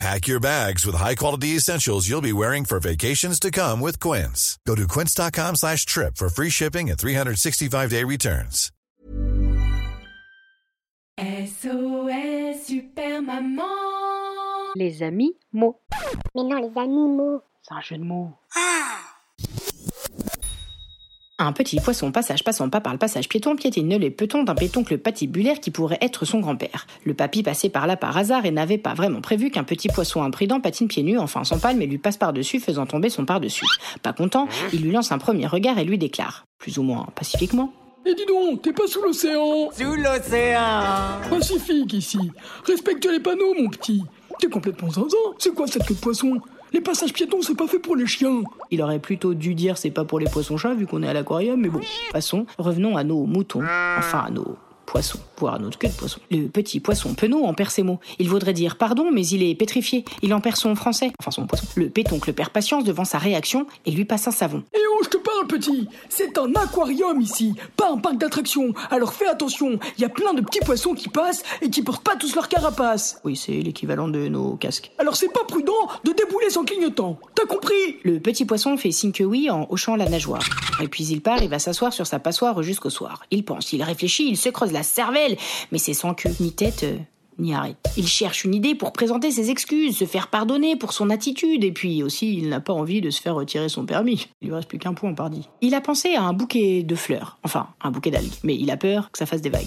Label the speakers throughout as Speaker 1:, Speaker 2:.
Speaker 1: Pack your bags with high-quality essentials you'll be wearing for vacations to come with Quince. Go to quince.com slash trip for free shipping and 365-day returns.
Speaker 2: SOS Super Maman
Speaker 3: Les amis mots.
Speaker 4: Mais non, les animaux.
Speaker 3: C'est un jeu de mots.
Speaker 5: Ah, Un petit poisson passage passant pas par le passage piéton piétine les petons d'un pétoncle patibulaire qui pourrait être son grand-père. Le papy passait par là par hasard et n'avait pas vraiment prévu qu'un petit poisson imprudent patine pieds nus, enfin son palme et lui passe par-dessus faisant tomber son par-dessus. Pas content, il lui lance un premier regard et lui déclare, plus ou moins pacifiquement.
Speaker 6: Et dis donc, t'es pas sous l'océan
Speaker 7: Sous l'océan
Speaker 6: Pacifique ici. Respecte les panneaux, mon petit. T'es complètement zinzin. C'est quoi cette queue de poisson? Les passages piétons, c'est pas fait pour les chiens.
Speaker 5: Il aurait plutôt dû dire c'est pas pour les poissons-chats vu qu'on est à l'aquarium, mais bon. Passons, revenons à nos moutons, enfin à nos poissons, voire à notre queue de poisson. Le petit poisson penaud en perd ses mots. Il vaudrait dire pardon, mais il est pétrifié. Il en perd son français, enfin son poisson. Le pétoncle perd patience devant sa réaction et lui passe un savon.
Speaker 6: Et oh, je te parle, petit C'est un aquarium ici, pas un parc d'attractions. Alors fais attention, il y a plein de petits poissons qui passent et qui portent pas tous leur carapace.
Speaker 5: Oui, c'est l'équivalent de nos casques.
Speaker 6: Alors c'est pas prudent de débouler sans clignotant. T'as compris?
Speaker 5: Le petit poisson fait signe que oui en hochant la nageoire. Et puis il part et va s'asseoir sur sa passoire jusqu'au soir. Il pense, il réfléchit, il se creuse la cervelle, mais c'est sans queue ni tête. euh, ni arrête. Il cherche une idée pour présenter ses excuses, se faire pardonner pour son attitude, et puis aussi il n'a pas envie de se faire retirer son permis. Il lui reste plus qu'un point, pardi. Il a pensé à un bouquet de fleurs, enfin un bouquet d'algues, mais il a peur que ça fasse des vagues.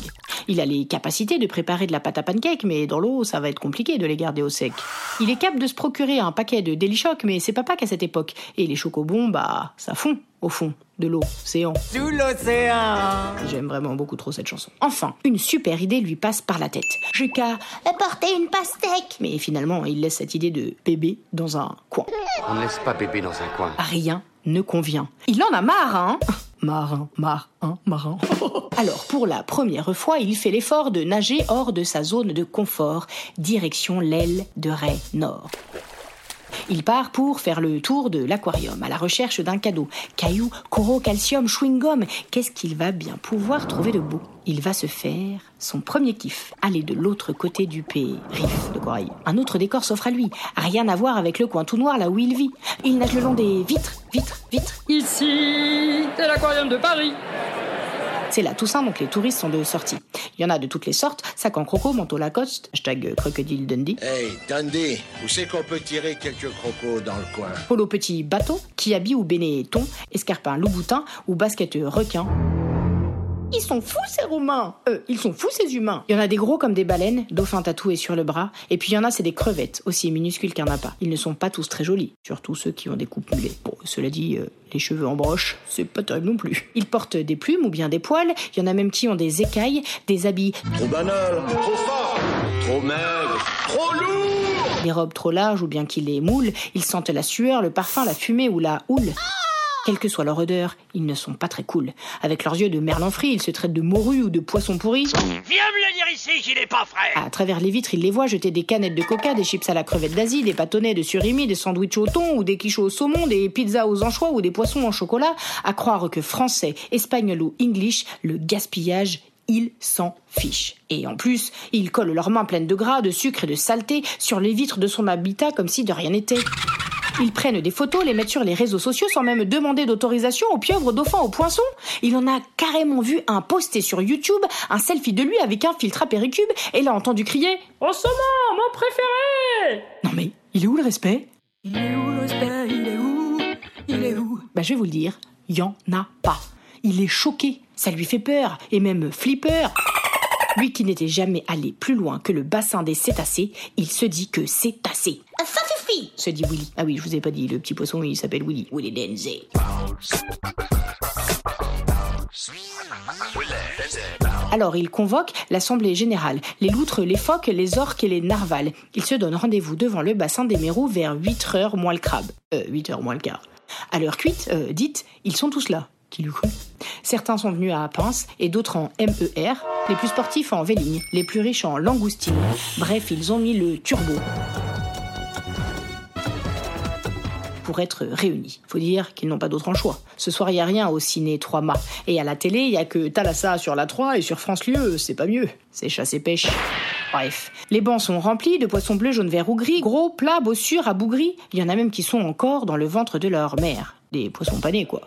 Speaker 5: Il a les capacités de préparer de la pâte à pancake, mais dans l'eau ça va être compliqué de les garder au sec. Il est capable de se procurer un paquet de Delichoc, mais c'est pas Pâques à cette époque. Et les chocobons, bah ça fond au fond de l'océan.
Speaker 7: Sous l'océan
Speaker 5: J'aime vraiment beaucoup trop cette chanson. Enfin, une super idée lui passe par la tête. J'ai qu'à
Speaker 4: Apporter une pastèque.
Speaker 5: mais finalement, il laisse cette idée de bébé dans un coin.
Speaker 8: On ne laisse pas bébé dans un coin.
Speaker 5: Rien ne convient. Il en a marre, hein Marin, marin, marin. Alors, pour la première fois, il fait l'effort de nager hors de sa zone de confort, direction l'aile de Ray Nord. Il part pour faire le tour de l'aquarium à la recherche d'un cadeau. Cailloux, coraux, calcium, chewing-gum. Qu'est-ce qu'il va bien pouvoir trouver de beau? Il va se faire son premier kiff. Aller de l'autre côté du pays. Riff de corail. Un autre décor s'offre à lui. Rien à voir avec le coin tout noir là où il vit. Il nage le long des vitres, vitres, vitres.
Speaker 6: Ici, c'est l'aquarium de Paris.
Speaker 5: C'est la Toussaint, donc les touristes sont de sortie. Il y en a de toutes les sortes, sac en croco, manteau Lacoste, hashtag crocodile Dundee,
Speaker 9: Hey, Dundee, où c'est qu'on peut tirer quelques crocos dans le coin?
Speaker 5: Polo petit bateau, qui habille ou bénéton, escarpin louboutin ou basket requin. Ils sont fous ces Roumains Euh, ils sont fous ces humains Il y en a des gros comme des baleines, dauphins tatoués sur le bras, et puis il y en a c'est des crevettes, aussi minuscules qu'un appât. Ils ne sont pas tous très jolis, surtout ceux qui ont des coupes mulet. Bon, cela dit, euh, les cheveux en broche, c'est pas terrible non plus. Ils portent des plumes ou bien des poils, il y en a même qui ont des écailles, des habits
Speaker 9: Trop banal, trop fort, trop maigre, trop lourd
Speaker 5: des robes trop larges ou bien qu'ils les moulent, ils sentent la sueur, le parfum, la fumée ou la houle. Quelle que soit leur odeur, ils ne sont pas très cool. Avec leurs yeux de merlan frit, ils se traitent de morue ou de poisson pourri.
Speaker 8: Viens me le dire ici qu'il est pas frais
Speaker 5: À travers les vitres, ils les voient jeter des canettes de coca, des chips à la crevette d'Asie, des bâtonnets de surimi, des sandwichs au thon ou des quiches au saumon, des pizzas aux anchois ou des poissons en chocolat. À croire que français, espagnol ou english, le gaspillage, ils s'en fichent. Et en plus, ils collent leurs mains pleines de gras, de sucre et de saleté sur les vitres de son habitat comme si de rien n'était. Ils prennent des photos, les mettent sur les réseaux sociaux sans même demander d'autorisation aux pieuvres, aux dauphins, aux poissons. Il en a carrément vu un posté sur YouTube, un selfie de lui avec un filtre à péricube, et l'a entendu crier
Speaker 6: En saumon, mon préféré
Speaker 5: Non mais, il est où le respect?
Speaker 6: Il est où le respect? Il est où? Il est où?
Speaker 5: Bah je vais vous le dire, y en a pas. Il est choqué, ça lui fait peur, et même flipper. Lui qui n'était jamais allé plus loin que le bassin des cétacés, il se dit que c'est assez.
Speaker 4: Ça
Speaker 5: Se dit Willy. Ah oui, je vous ai pas dit, le petit poisson il s'appelle Willy. Willy Denze. Alors il convoque l'assemblée générale, les loutres, les phoques, les orques et les narvals. Ils se donnent rendez-vous devant le bassin des Mérous vers 8 heures moins le crabe. Euh, 8 heures moins le quart. À l'heure cuite, euh, dite, ils sont tous là. Qui l'eût Certains sont venus à Pince et d'autres en MER, les plus sportifs en Véligne, les plus riches en langoustine. Bref, ils ont mis le turbo pour être réunis. Faut dire qu'ils n'ont pas d'autre en choix. Ce soir, il n'y a rien au ciné 3 mâts. Et à la télé, il y a que Thalassa sur la 3 et sur France Lieu, c'est pas mieux. C'est chasse et pêche. Bref. Les bancs sont remplis de poissons bleus, jaunes, verts ou gris, gros, plats, bossures, abougris. Il y en a même qui sont encore dans le ventre de leur mère. Des poissons panés, quoi.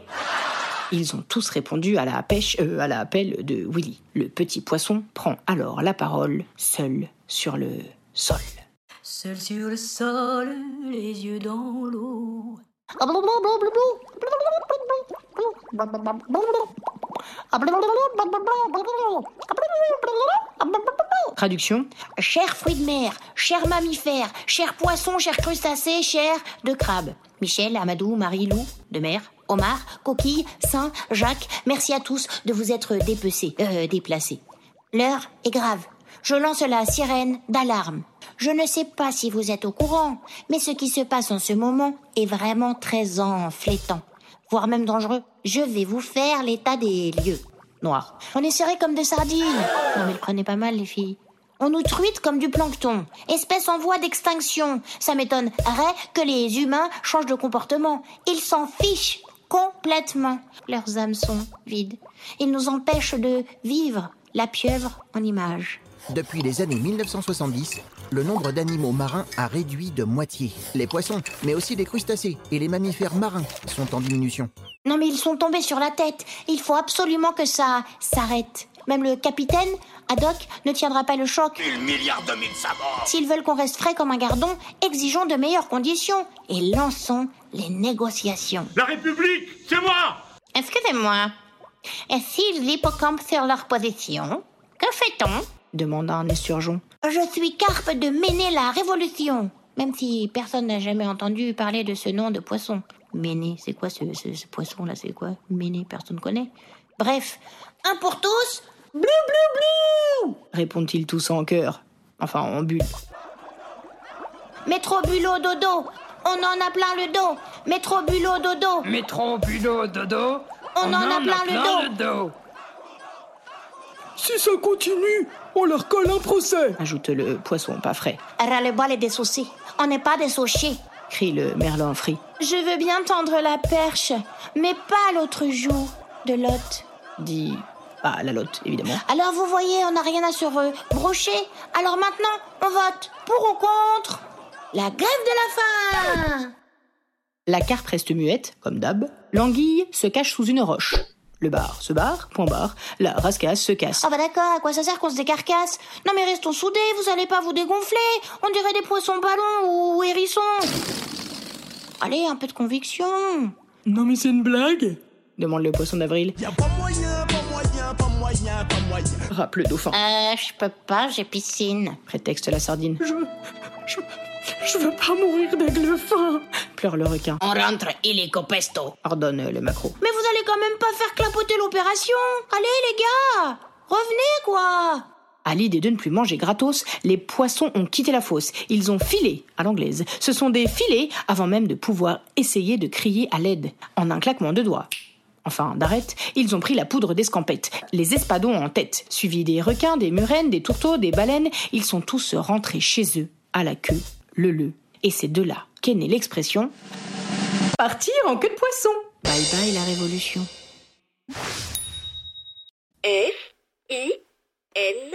Speaker 5: Ils ont tous répondu à la pêche, euh, à l'appel de Willy. Le petit poisson prend alors la parole, seul sur le sol.
Speaker 10: Seul sur le sol, les yeux dans l'eau.
Speaker 5: Traduction
Speaker 4: Cher fruit de mer, cher mammifère, cher poisson, cher crustacé, cher de crabe. Michel, Amadou, Marie-Lou, de mer, Omar, Coquille, Saint, Jacques, merci à tous de vous être dépecés, euh, déplacés. L'heure est grave. Je lance la sirène d'alarme. Je ne sais pas si vous êtes au courant, mais ce qui se passe en ce moment est vraiment très enflétant, voire même dangereux. Je vais vous faire l'état des lieux. Noir. On est serrés comme des sardines. Non mais le prenez pas mal les filles. On nous truite comme du plancton, espèce en voie d'extinction. Ça m'étonnerait que les humains changent de comportement. Ils s'en fichent complètement. Leurs âmes sont vides. Ils nous empêchent de vivre la pieuvre en image.
Speaker 11: Depuis les années 1970, le nombre d'animaux marins a réduit de moitié. Les poissons, mais aussi les crustacés et les mammifères marins sont en diminution.
Speaker 4: Non mais ils sont tombés sur la tête. Il faut absolument que ça s'arrête. Même le capitaine, Haddock, ne tiendra pas le choc.
Speaker 8: Mille milliards de mille sabords
Speaker 4: S'ils veulent qu'on reste frais comme un gardon, exigeons de meilleures conditions et lançons les négociations.
Speaker 8: La République, c'est moi
Speaker 4: Excusez-moi. Et s'ils l'hippocampe sur leur position, que fait-on?
Speaker 5: Demanda un esturgeon.
Speaker 4: Je suis Carpe de Méné la Révolution. Même si personne n'a jamais entendu parler de ce nom de poisson. Méné, c'est quoi ce, ce- ce poisson-là C'est quoi? Méné, personne connaît. Bref, un pour tous, blou blou blou
Speaker 5: Répondent-ils tous en chœur. Enfin, en bulle.
Speaker 4: Métro bulot dodo, on en a plein le dos. Métro bulot dodo,
Speaker 7: Métro, bulot, dodo.
Speaker 4: on, en, a plein, le dos.
Speaker 7: dos.
Speaker 6: Si ça continue, on leur colle un procès.
Speaker 5: Ajoute le poisson pas frais.
Speaker 4: Ras-le-bol et des soucis. On n'est pas des soucis.
Speaker 5: Crie le merlan frit.
Speaker 4: Je veux bien tendre la perche, mais pas l'autre jour de Lot.
Speaker 5: Dit. Ah, la lotte, évidemment.
Speaker 4: Alors vous voyez, on n'a rien à se brocher. Alors maintenant, on vote pour ou contre la grève de la faim.
Speaker 5: La carpe reste muette, comme d'hab. L'anguille se cache sous une roche. Le bar se barre, point barre. La rascasse se casse.
Speaker 4: Ah bah d'accord, à quoi ça sert qu'on se décarcasse? Non mais restons soudés, vous allez pas vous dégonfler. On dirait des poissons ballons ou hérissons. Allez, un peu de conviction.
Speaker 6: Non mais c'est une blague
Speaker 5: demande le poisson d'avril.
Speaker 12: Y'a pas moyen, pas moyen, pas moyen, pas moyen.
Speaker 5: Rappe le dauphin.
Speaker 4: Euh, je peux pas, j'ai piscine.
Speaker 5: Prétexte la sardine.
Speaker 6: Je... Je... Je veux pas mourir d'aigle fin.
Speaker 5: Pleure le requin.
Speaker 4: On rentre illico pesto.
Speaker 5: Ordonne le macro.
Speaker 4: Mais vous quand même pas faire clapoter l'opération. Allez les gars, revenez quoi.
Speaker 5: À l'idée de ne plus manger gratos, les poissons ont quitté la fosse. Ils ont filé à l'anglaise. Ce sont des filets avant même de pouvoir essayer de crier à l'aide. En un claquement de doigts. Enfin, d'arrête, ils ont pris la poudre d'escampette, les espadons en tête, suivis des requins, des murènes, des tourteaux, des baleines. Ils sont tous rentrés chez eux, à la queue, le le. Et c'est de là qu'est née l'expression
Speaker 2: Partir en queue de poisson.
Speaker 5: Bye bye la révolution.
Speaker 13: F I N